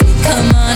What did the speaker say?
Come on.